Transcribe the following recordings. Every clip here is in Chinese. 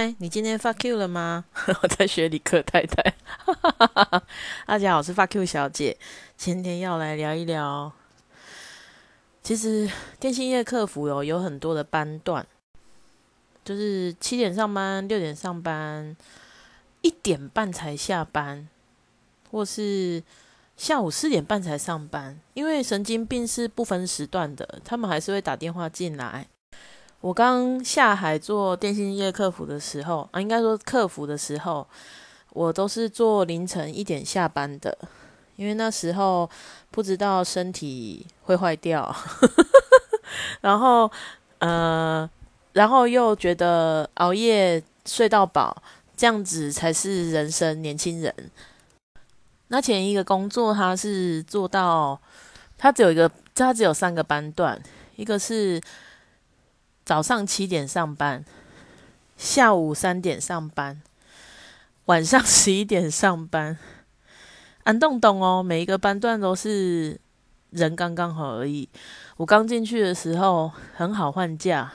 嗨，你今天发 Q 了吗？我在学理科太太。大家好，我是发 Q 小姐，今天要来聊一聊。其实电信业客服有有很多的班段，就是七点上班，六点上班，一点半才下班，或是下午四点半才上班。因为神经病是不分时段的，他们还是会打电话进来。我刚下海做电信业客服的时候啊，应该说客服的时候，我都是做凌晨一点下班的，因为那时候不知道身体会坏掉，然后呃，然后又觉得熬夜睡到饱，这样子才是人生。年轻人，那前一个工作他是做到，他只有一个，他只有三个班段，一个是。早上七点上班，下午三点上班，晚上十一点上班。安洞洞哦，每一个班段都是人刚刚好而已。我刚进去的时候很好换假，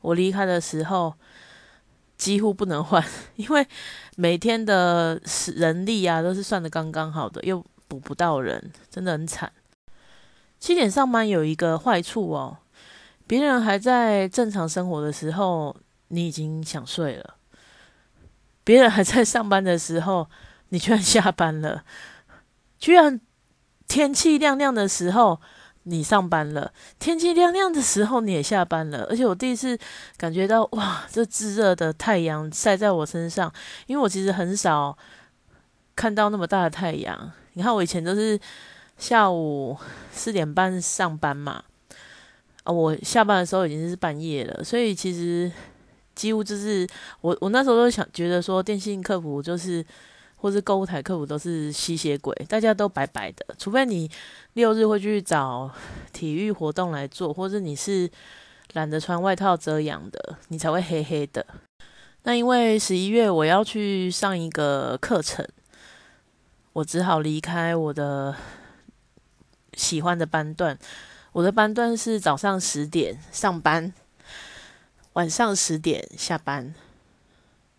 我离开的时候几乎不能换，因为每天的人力啊都是算的刚刚好的，又补不到人，真的很惨。七点上班有一个坏处哦。别人还在正常生活的时候，你已经想睡了；别人还在上班的时候，你居然下班了；居然天气亮亮的时候你上班了，天气亮亮的时候你也下班了。而且我第一次感觉到，哇，这炙热的太阳晒在我身上，因为我其实很少看到那么大的太阳。你看，我以前都是下午四点半上班嘛。啊，我下班的时候已经是半夜了，所以其实几乎就是我我那时候都想觉得说，电信客服就是或是购物台客服都是吸血鬼，大家都白白的，除非你六日会去找体育活动来做，或者你是懒得穿外套遮阳的，你才会黑黑的。那因为十一月我要去上一个课程，我只好离开我的喜欢的班段。我的班段是早上十点上班，晚上十点下班。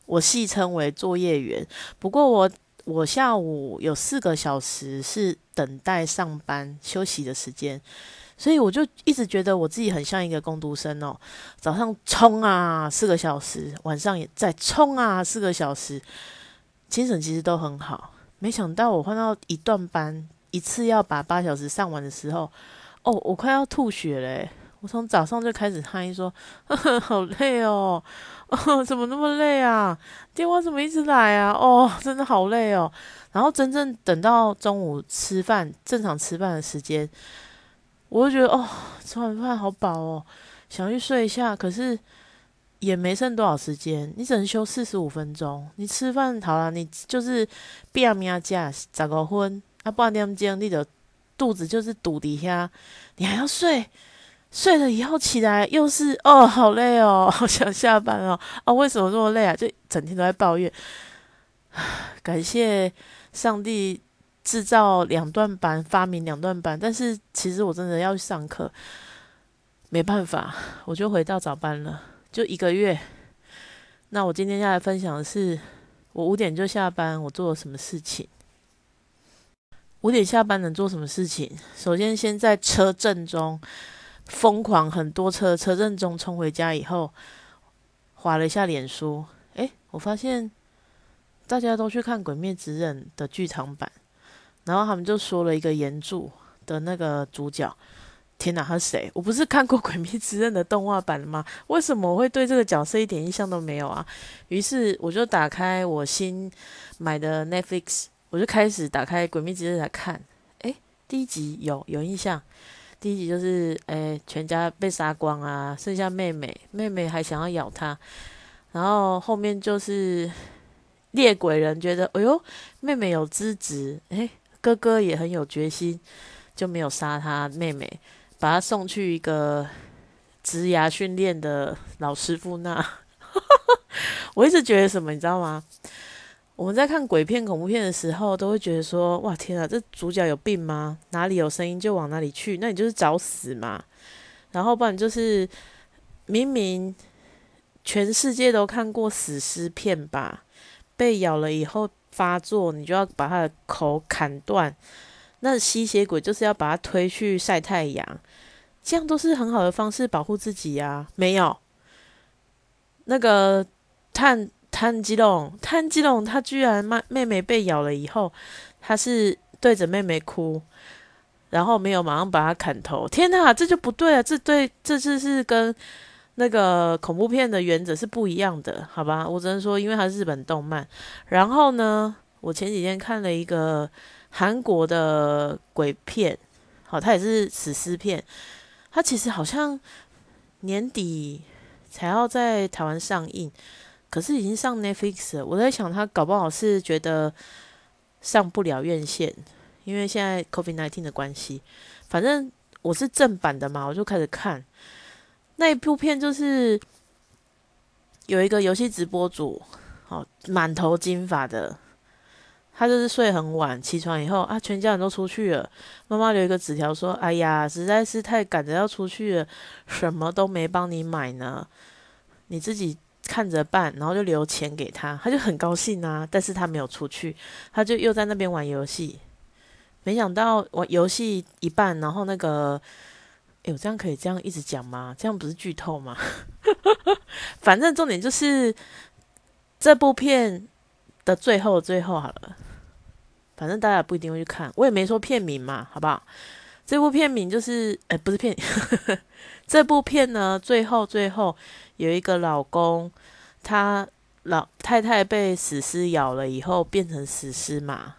我戏称为作业员。不过我我下午有四个小时是等待上班休息的时间，所以我就一直觉得我自己很像一个工读生哦。早上冲啊四个小时，晚上也在冲啊四个小时，精神其实都很好。没想到我换到一段班，一次要把八小时上完的时候。哦，我快要吐血嘞！我从早上就开始嗨说，好累哦，哦，怎么那么累啊？电话怎么一直来啊？哦，真的好累哦。然后真正等到中午吃饭，正常吃饭的时间，我就觉得哦，吃完饭好饱哦，想去睡一下，可是也没剩多少时间，你只能休四十五分钟。你吃饭好了，你就是变命加十个分，啊，半点钟你就。肚子就是堵底下，你还要睡，睡了以后起来又是哦，好累哦，好想下班哦，哦，为什么这么累啊？就整天都在抱怨。感谢上帝制造两段班，发明两段班，但是其实我真的要去上课，没办法，我就回到早班了，就一个月。那我今天要来分享的是，我五点就下班，我做了什么事情。五点下班能做什么事情？首先，先在车阵中疯狂很多车车阵中冲回家以后，划了一下脸书。诶，我发现大家都去看《鬼灭之刃》的剧场版，然后他们就说了一个原著的那个主角。天哪，他是谁？我不是看过《鬼灭之刃》的动画版吗？为什么我会对这个角色一点印象都没有啊？于是我就打开我新买的 Netflix。我就开始打开《鬼灭之刃》来看，诶，第一集有有印象，第一集就是诶，全家被杀光啊，剩下妹妹，妹妹还想要咬他，然后后面就是猎鬼人觉得，哎呦，妹妹有资质，诶，哥哥也很有决心，就没有杀他妹妹，把他送去一个职牙训练的老师傅那。我一直觉得什么，你知道吗？我们在看鬼片、恐怖片的时候，都会觉得说：“哇，天啊，这主角有病吗？哪里有声音就往哪里去，那你就是找死嘛。”然后不然就是明明全世界都看过死尸片吧？被咬了以后发作，你就要把他的口砍断。那吸血鬼就是要把他推去晒太阳，这样都是很好的方式保护自己呀。没有，那个探炭基隆，炭基隆，他居然妈妹妹被咬了以后，他是对着妹妹哭，然后没有马上把他砍头。天哪，这就不对啊！这对这次是跟那个恐怖片的原则是不一样的，好吧？我只能说，因为它日本动漫。然后呢，我前几天看了一个。韩国的鬼片，好，它也是史诗片。它其实好像年底才要在台湾上映，可是已经上 Netflix 了。我在想，他搞不好是觉得上不了院线，因为现在 COVID nineteen 的关系。反正我是正版的嘛，我就开始看那一部片，就是有一个游戏直播主，哦，满头金发的。他就是睡很晚，起床以后啊，全家人都出去了。妈妈留一个纸条说：“哎呀，实在是太赶着要出去了，什么都没帮你买呢，你自己看着办。”然后就留钱给他，他就很高兴啊。但是他没有出去，他就又在那边玩游戏。没想到玩游戏一半，然后那个，哎，我这样可以这样一直讲吗？这样不是剧透吗？反正重点就是这部片的最后，最后好了。反正大家不一定会去看，我也没说片名嘛，好不好？这部片名就是，哎，不是片，这部片呢，最后最后有一个老公，他老太太被死尸咬了以后变成死尸嘛，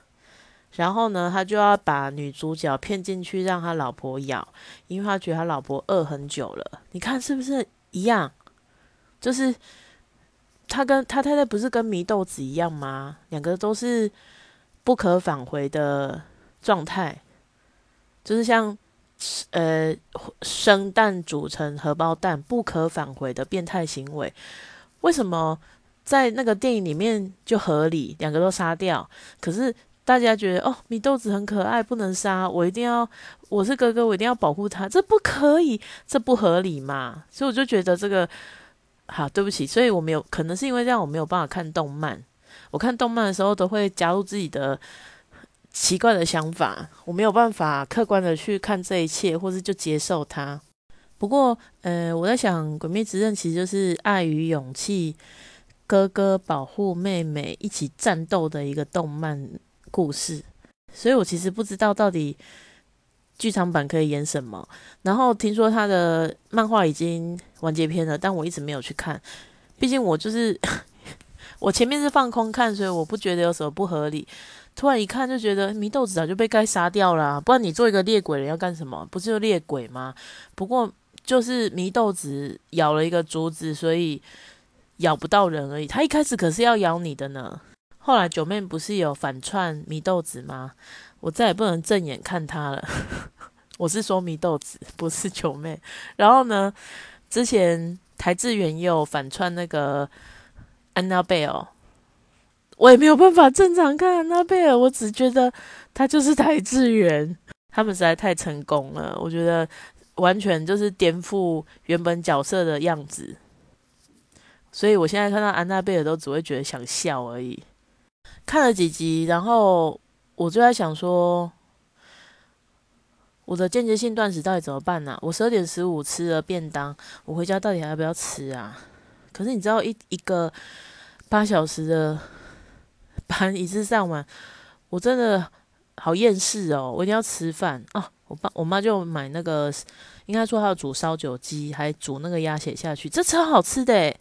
然后呢，他就要把女主角骗进去让他老婆咬，因为他觉得他老婆饿很久了。你看是不是一样？就是他跟他太太不是跟祢豆子一样吗？两个都是。不可返回的状态，就是像呃生蛋煮成荷包蛋，不可返回的变态行为。为什么在那个电影里面就合理，两个都杀掉？可是大家觉得哦，米豆子很可爱，不能杀，我一定要，我是哥哥，我一定要保护他，这不可以，这不合理嘛？所以我就觉得这个好，对不起，所以我没有，可能是因为这样，我没有办法看动漫。我看动漫的时候，都会加入自己的奇怪的想法，我没有办法客观的去看这一切，或是就接受它。不过，呃，我在想，《鬼灭之刃》其实就是爱与勇气，哥哥保护妹妹一起战斗的一个动漫故事，所以我其实不知道到底剧场版可以演什么。然后听说他的漫画已经完结篇了，但我一直没有去看，毕竟我就是。我前面是放空看，所以我不觉得有什么不合理。突然一看就觉得祢豆子早就被该杀掉了，不然你做一个猎鬼人要干什么？不是就猎鬼吗？不过就是祢豆子咬了一个竹子，所以咬不到人而已。他一开始可是要咬你的呢。后来九妹不是有反串祢豆子吗？我再也不能正眼看他了。我是说祢豆子，不是九妹。然后呢，之前台志远有反串那个。安娜贝尔，我也没有办法正常看安娜贝尔，我只觉得他就是台智远，他们实在太成功了，我觉得完全就是颠覆原本角色的样子，所以我现在看到安娜贝尔都只会觉得想笑而已。看了几集，然后我就在想说，我的间接性断食到底怎么办呢？我十二点十五吃了便当，我回家到底还要不要吃啊？可是你知道一一个八小时的班一次上完，我真的好厌世哦！我一定要吃饭啊！我爸我妈就买那个，应该说还要煮烧酒鸡，还煮那个鸭血下去，这超好吃的。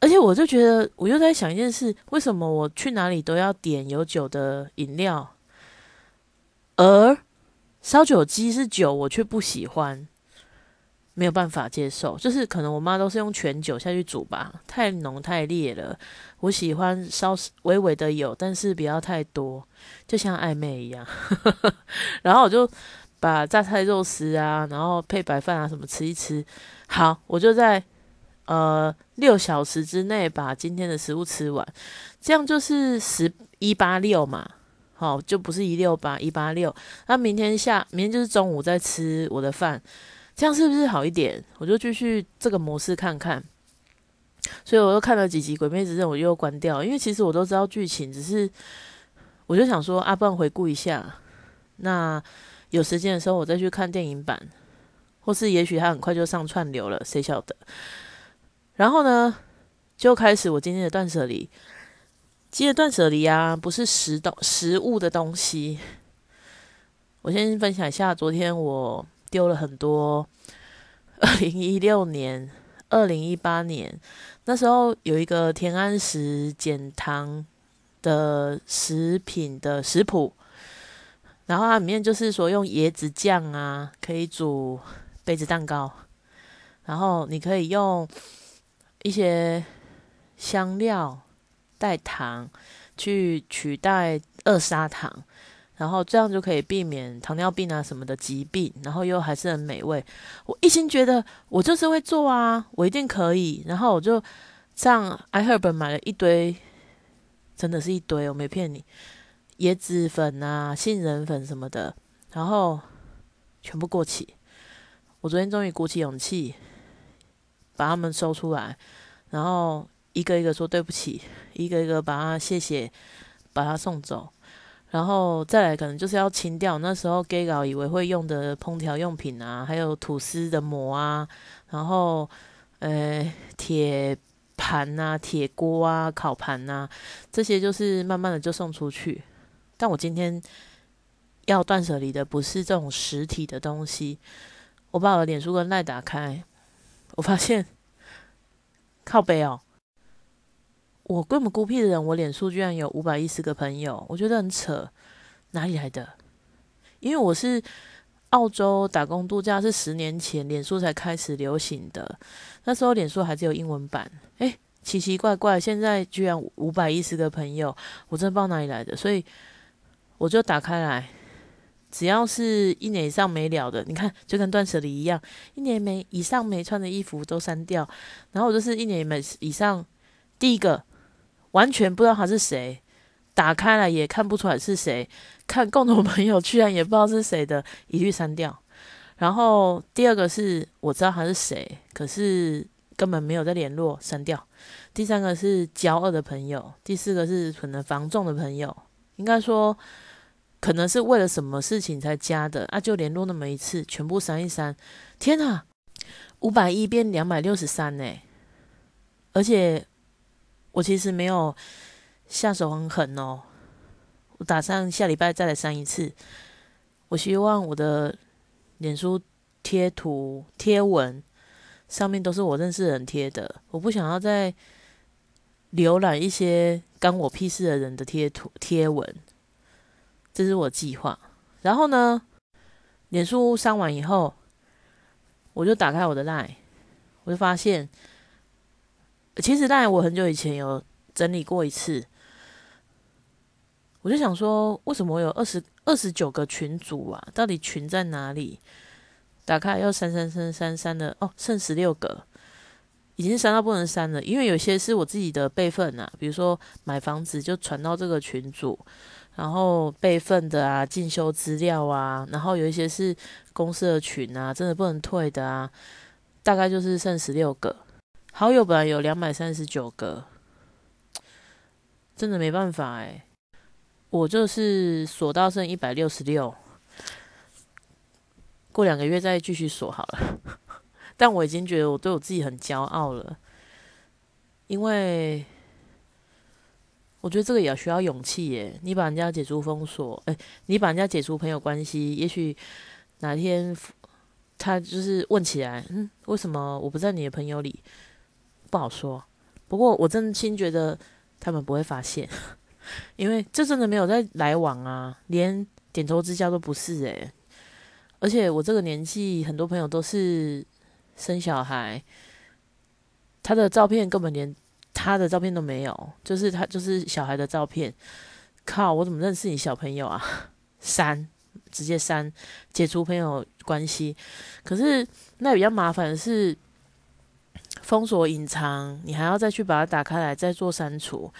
而且我就觉得，我又在想一件事：为什么我去哪里都要点有酒的饮料，而烧酒鸡是酒，我却不喜欢。没有办法接受，就是可能我妈都是用全酒下去煮吧，太浓太烈了。我喜欢稍微微的有，但是不要太多，就像暧昧一样。然后我就把榨菜肉丝啊，然后配白饭啊什么吃一吃。好，我就在呃六小时之内把今天的食物吃完，这样就是十一八六嘛。好，就不是一六八一八六。那明天下，明天就是中午再吃我的饭。这样是不是好一点？我就继续这个模式看看。所以我又看了几集《鬼灭之刃》，我又关掉，因为其实我都知道剧情，只是我就想说，啊，不然回顾一下。那有时间的时候，我再去看电影版，或是也许它很快就上串流了，谁晓得？然后呢，就开始我今天的断舍离。今天的断舍离啊，不是食东食物的东西。我先分享一下，昨天我丢了很多。二零一六年、二零一八年那时候有一个田安石减糖的食品的食谱，然后它里面就是说用椰子酱啊，可以煮杯子蛋糕，然后你可以用一些香料代糖去取代二砂糖。然后这样就可以避免糖尿病啊什么的疾病，然后又还是很美味。我一心觉得我就是会做啊，我一定可以。然后我就上 iHerb 买了一堆，真的是一堆，我没骗你，椰子粉啊、杏仁粉什么的，然后全部过期。我昨天终于鼓起勇气把它们收出来，然后一个一个说对不起，一个一个把它谢谢，把它送走。然后再来，可能就是要清掉那时候 gay 佬以为会用的烹调用品啊，还有吐司的膜啊，然后呃铁盘啊、铁锅啊、烤盘啊，这些就是慢慢的就送出去。但我今天要断舍离的不是这种实体的东西。我把我的脸书跟赖打开，我发现 靠背哦。我这么孤僻的人，我脸书居然有五百一十个朋友，我觉得很扯，哪里来的？因为我是澳洲打工度假，是十年前脸书才开始流行的，那时候脸书还只有英文版，诶，奇奇怪怪，现在居然五百一十个朋友，我真的不知道哪里来的，所以我就打开来，只要是一年以上没了的，你看就跟断舍离一样，一年没以上没穿的衣服都删掉，然后我就是一年没以上第一个。完全不知道他是谁，打开了也看不出来是谁，看共同朋友居然也不知道是谁的，一律删掉。然后第二个是我知道他是谁，可是根本没有在联络，删掉。第三个是交恶的朋友，第四个是可能防重的朋友，应该说可能是为了什么事情才加的啊，就联络那么一次，全部删一删。天哪，五百一变两百六十三呢，而且。我其实没有下手很狠哦，我打算下礼拜再来删一次。我希望我的脸书贴图贴文上面都是我认识人贴的，我不想要再浏览一些干我屁事的人的贴图贴文，这是我计划。然后呢，脸书删完以后，我就打开我的 line，我就发现。其实，当然，我很久以前有整理过一次，我就想说，为什么我有二十二十九个群组啊？到底群在哪里？打开又删删删删删的，哦，剩十六个，已经删到不能删了。因为有些是我自己的备份啊，比如说买房子就传到这个群组，然后备份的啊，进修资料啊，然后有一些是公司的群啊，真的不能退的啊，大概就是剩十六个。好友本来有两百三十九个，真的没办法哎，我就是锁到剩一百六十六，过两个月再继续锁好了。但我已经觉得我对我自己很骄傲了，因为我觉得这个也需要勇气耶。你把人家解除封锁，哎，你把人家解除朋友关系，也许哪天他就是问起来，嗯，为什么我不在你的朋友里？不好说，不过我真心觉得他们不会发现，因为这真的没有在来往啊，连点头之交都不是诶。而且我这个年纪，很多朋友都是生小孩，他的照片根本连他的照片都没有，就是他就是小孩的照片。靠，我怎么认识你小朋友啊？删，直接删，解除朋友关系。可是那比较麻烦的是。封锁、隐藏，你还要再去把它打开来，再做删除，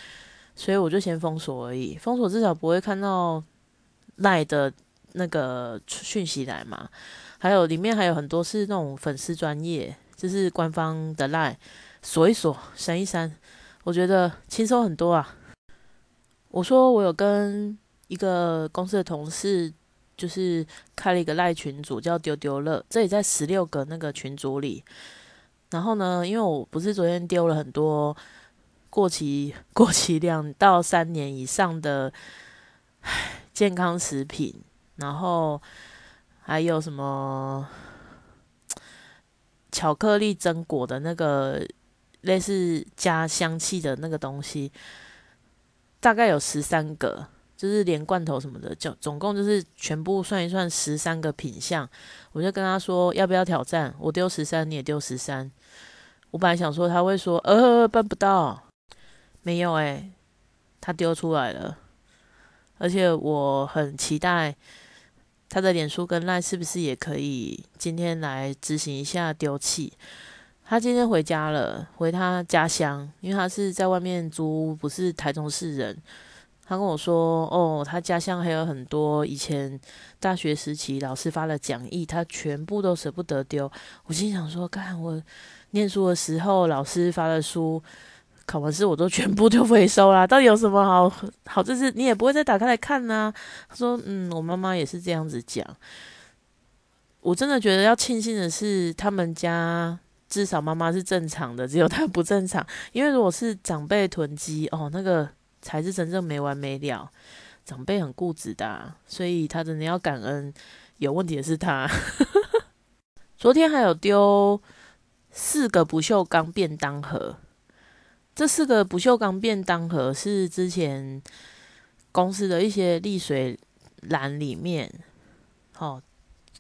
所以我就先封锁而已。封锁至少不会看到赖的那个讯息来嘛。还有里面还有很多是那种粉丝专业，就是官方的赖，锁一锁，删一删，我觉得轻松很多啊。我说我有跟一个公司的同事，就是开了一个赖群组，叫丢丢乐，这里在十六个那个群组里。然后呢，因为我不是昨天丢了很多过期、过期两到三年以上的健康食品，然后还有什么巧克力榛果的那个类似加香气的那个东西。大概有十三个，就是连罐头什么的，就总共就是全部算一算十三个品相。我就跟他说要不要挑战，我丢十三，你也丢十三。我本来想说他会说呃办不到，没有诶，他丢出来了，而且我很期待他的脸书跟赖是不是也可以今天来执行一下丢弃。他今天回家了，回他家乡，因为他是在外面租，不是台中市人。他跟我说：“哦，他家乡还有很多以前大学时期老师发的讲义，他全部都舍不得丢。”我心想说：“看我念书的时候，老师发的书，考完试我都全部都回收啦。到底有什么好好？就是你也不会再打开来看呢？”他说：“嗯，我妈妈也是这样子讲。”我真的觉得要庆幸的是，他们家。至少妈妈是正常的，只有她不正常。因为如果是长辈囤积哦，那个才是真正没完没了。长辈很固执的，所以他真的要感恩。有问题的是他。昨天还有丢四个不锈钢便当盒，这四个不锈钢便当盒是之前公司的一些沥水篮里面，好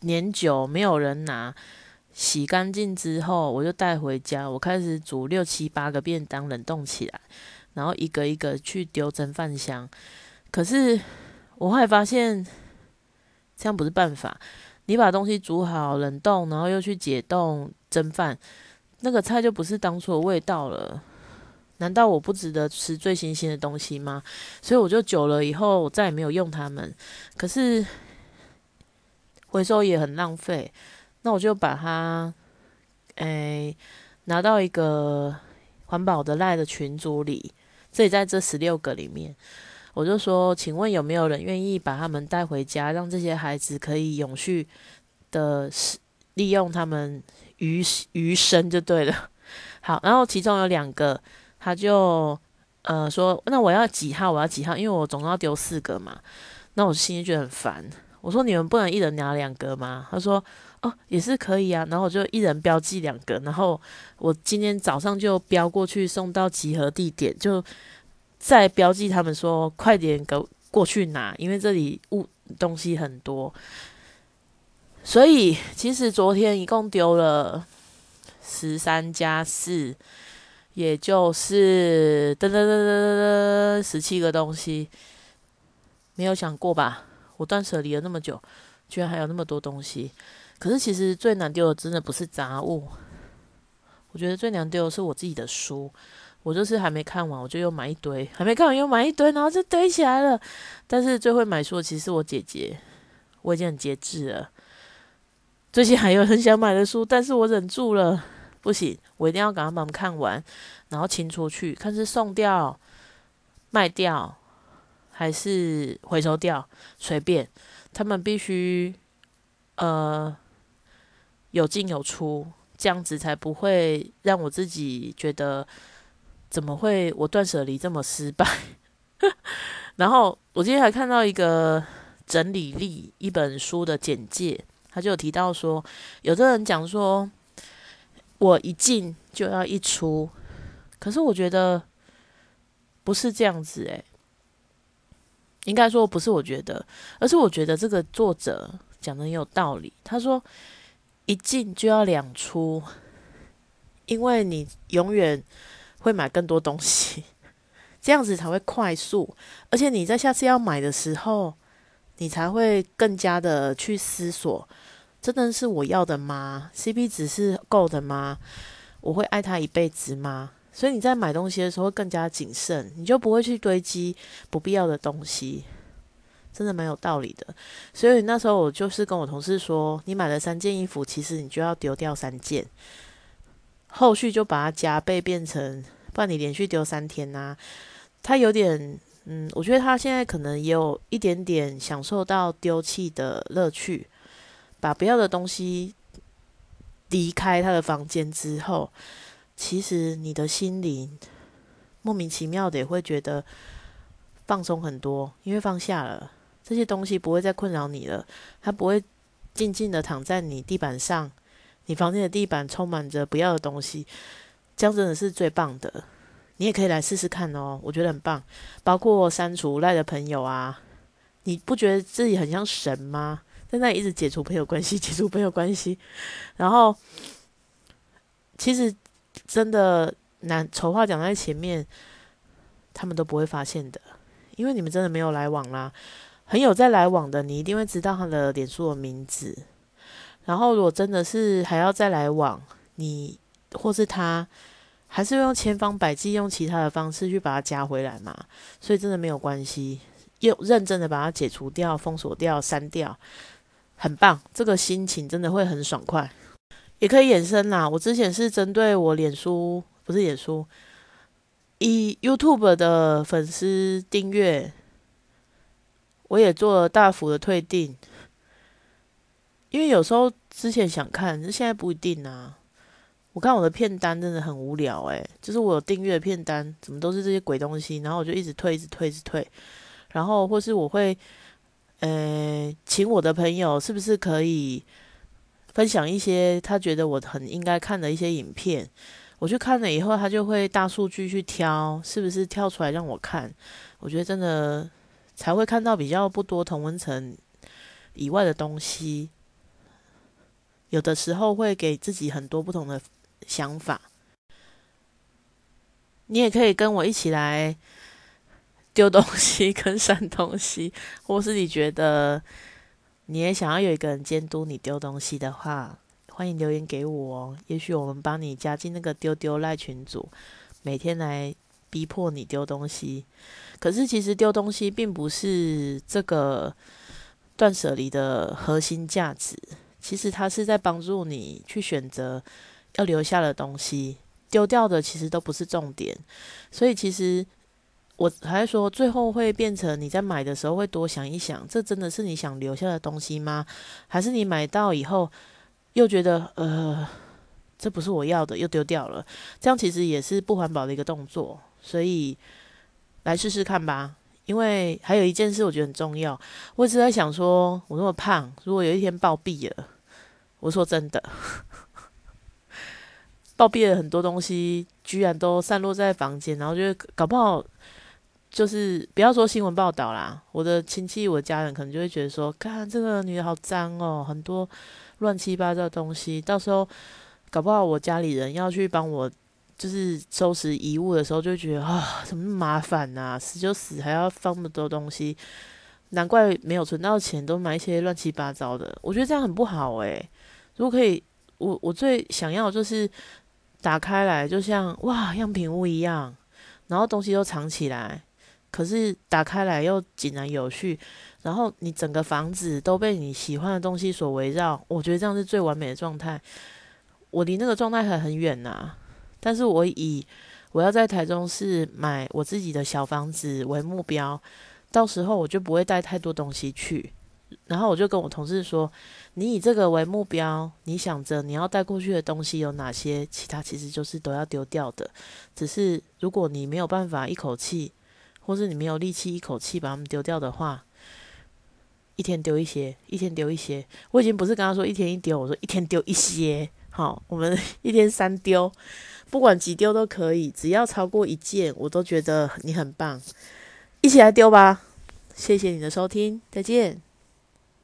年久没有人拿。洗干净之后，我就带回家。我开始煮六七八个便当，冷冻起来，然后一个一个去丢蒸饭箱。可是我后来发现，这样不是办法。你把东西煮好冷冻，然后又去解冻蒸饭，那个菜就不是当初的味道了。难道我不值得吃最新鲜的东西吗？所以我就久了以后，我再也没有用它们。可是回收也很浪费。那我就把它，诶，拿到一个环保的赖的群组里，这里在这十六个里面，我就说，请问有没有人愿意把他们带回家，让这些孩子可以永续的利用他们余余生就对了。好，然后其中有两个，他就呃说，那我要几号？我要几号？因为我总要丢四个嘛。那我心里觉得很烦，我说你们不能一人拿两个吗？他说。哦，也是可以啊，然后我就一人标记两个，然后我今天早上就标过去送到集合地点，就再标记他们说快点给过去拿，因为这里物东西很多，所以其实昨天一共丢了十三加四，也就是噔噔噔噔噔噔十七个东西，没有想过吧？我断舍离了那么久，居然还有那么多东西。可是其实最难丢的真的不是杂物，我觉得最难丢的是我自己的书。我就是还没看完，我就又买一堆；还没看完又买一堆，然后就堆起来了。但是最会买书的其实是我姐姐，我已经很节制了。最近还有很想买的书，但是我忍住了，不行，我一定要赶快把它们看完，然后清出去，看是送掉、卖掉还是回收掉，随便，他们必须呃。有进有出，这样子才不会让我自己觉得怎么会我断舍离这么失败。然后我今天还看到一个整理力一本书的简介，他就有提到说，有的人讲说我一进就要一出，可是我觉得不是这样子诶，应该说不是我觉得，而是我觉得这个作者讲的很有道理。他说。一进就要两出，因为你永远会买更多东西，这样子才会快速。而且你在下次要买的时候，你才会更加的去思索：真的是我要的吗？CP 值是够的吗？我会爱他一辈子吗？所以你在买东西的时候更加谨慎，你就不会去堆积不必要的东西。真的蛮有道理的，所以那时候我就是跟我同事说，你买了三件衣服，其实你就要丢掉三件。后续就把它加倍变成，不然你连续丢三天呐，他有点，嗯，我觉得他现在可能也有一点点享受到丢弃的乐趣，把不要的东西离开他的房间之后，其实你的心灵莫名其妙的也会觉得放松很多，因为放下了这些东西不会再困扰你了，它不会静静的躺在你地板上。你房间的地板充满着不要的东西，这样真的是最棒的。你也可以来试试看哦，我觉得很棒。包括删除赖的朋友啊，你不觉得自己很像神吗？在那里一直解除朋友关系，解除朋友关系，然后其实真的难丑话讲在前面，他们都不会发现的，因为你们真的没有来往啦。很有在来往的，你一定会知道他的脸书的名字。然后，如果真的是还要再来往，你或是他，还是用千方百计用其他的方式去把它加回来嘛？所以真的没有关系，又认真的把它解除掉、封锁掉、删掉，很棒，这个心情真的会很爽快。也可以衍生啦，我之前是针对我脸书，不是脸书，以 YouTube 的粉丝订阅，我也做了大幅的退订。因为有时候之前想看，是现在不一定啊。我看我的片单真的很无聊诶，就是我有订阅的片单，怎么都是这些鬼东西，然后我就一直退，一直退，一直退。然后或是我会，呃，请我的朋友是不是可以分享一些他觉得我很应该看的一些影片？我去看了以后，他就会大数据去挑，是不是跳出来让我看？我觉得真的才会看到比较不多同温层以外的东西。有的时候会给自己很多不同的想法，你也可以跟我一起来丢东西 跟删东西，或是你觉得你也想要有一个人监督你丢东西的话，欢迎留言给我哦。也许我们帮你加进那个丢丢赖群组，每天来逼迫你丢东西。可是其实丢东西并不是这个断舍离的核心价值。其实它是在帮助你去选择要留下的东西，丢掉的其实都不是重点。所以其实我还说，最后会变成你在买的时候会多想一想，这真的是你想留下的东西吗？还是你买到以后又觉得呃，这不是我要的，又丢掉了？这样其实也是不环保的一个动作。所以来试试看吧。因为还有一件事我觉得很重要，我一直在想说，我那么胖，如果有一天暴毙了。我说真的，暴毙了很多东西，居然都散落在房间，然后就搞不好就是不要说新闻报道啦，我的亲戚、我的家人可能就会觉得说，看这个女的好脏哦，很多乱七八糟的东西，到时候搞不好我家里人要去帮我就是收拾遗物的时候，就觉得啊，怎么那么麻烦呐，死就死，还要放那么多东西，难怪没有存到钱，都买一些乱七八糟的，我觉得这样很不好诶。如果可以，我我最想要就是打开来，就像哇样品屋一样，然后东西都藏起来，可是打开来又井然有序，然后你整个房子都被你喜欢的东西所围绕，我觉得这样是最完美的状态。我离那个状态还很远呐，但是我以我要在台中市买我自己的小房子为目标，到时候我就不会带太多东西去。然后我就跟我同事说：“你以这个为目标，你想着你要带过去的东西有哪些？其他其实就是都要丢掉的。只是如果你没有办法一口气，或是你没有力气一口气把它们丢掉的话，一天丢一些，一天丢一些。我已经不是跟他说一天一丢，我说一天丢一些。好，我们 一天三丢，不管几丢都可以，只要超过一件，我都觉得你很棒。一起来丢吧！谢谢你的收听，再见。”